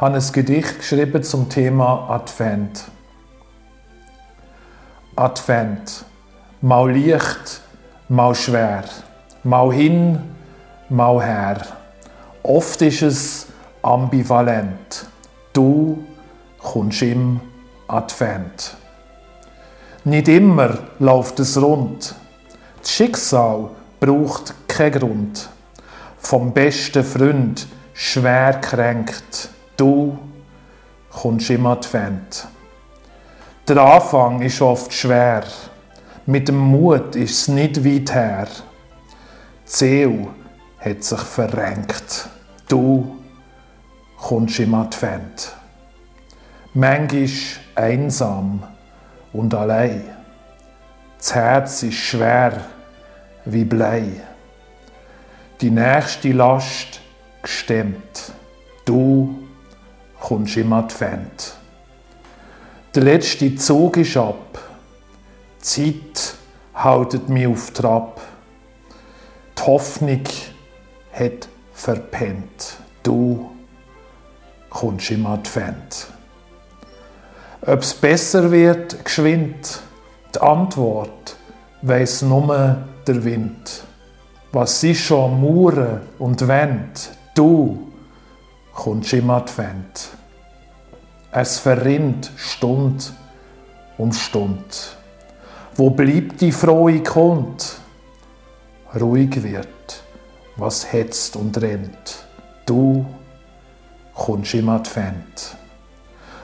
habe ein Gedicht geschrieben zum Thema Advent. Advent. Mal leicht, mal schwer. Mal hin, mal her. Oft ist es ambivalent. Du kommst im Advent. Nicht immer läuft es rund. Das Schicksal braucht keinen Grund. Vom besten Freund schwer kränkt, du kommst im Advent. Der Anfang ist oft schwer. Mit dem Mut ist es nicht weit her. Die Seele hat sich verrenkt. Du kommst im Advent. Manchmal einsam und allein. Das Herz ist schwer wie Blei. Die nächste Last gestemmt. Du kommst im Advent. Der letzte Zug ist ab. Die Zeit haltet mich auf Trab. Die Hoffnung hat verpennt. Du kommst im Advent. Ob es besser wird, geschwind, die Antwort weiss nur der Wind. Was ist schon Mauern und Wend, du kommst im Advent. Es verrinnt Stund um Stund. Wo bleibt die frohe Kund? Ruhig wird, was hetzt und rennt. Du kommst im Advent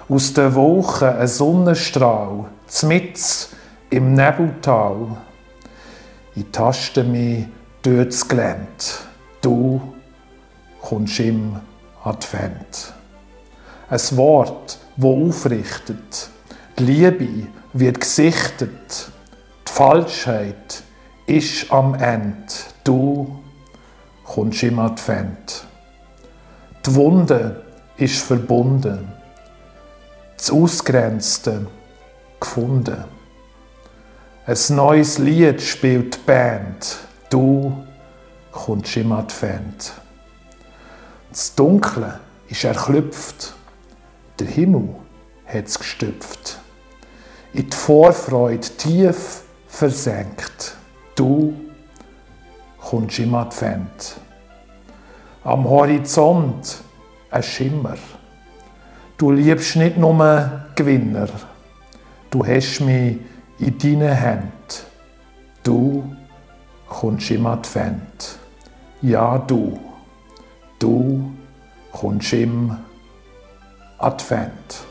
aus der Wolken ein Sonnenstrahl, zmitz im Nebeltal. Ich taste mich durch das Gelände. Du kommst im Advent. Ein Wort, wo aufrichtet. Die Liebe wird gesichtet. Die Falschheit ist am Ende. Du kommst im Advent. Die Wunde ist verbunden das Ausgrenzte gefunden. Ein neues Lied spielt die Band. Du kommst im Advent. Das Dunkle ist erklüpft. Der Himmel hat es gestüpft. In die Vorfreude tief versenkt. Du kommst im Advent. Am Horizont ein Schimmer. Du liebst nicht nur Gewinner. Du hast mich in deinen Händen. Du kommst im Advent. Ja, du. Du kommst im Advent.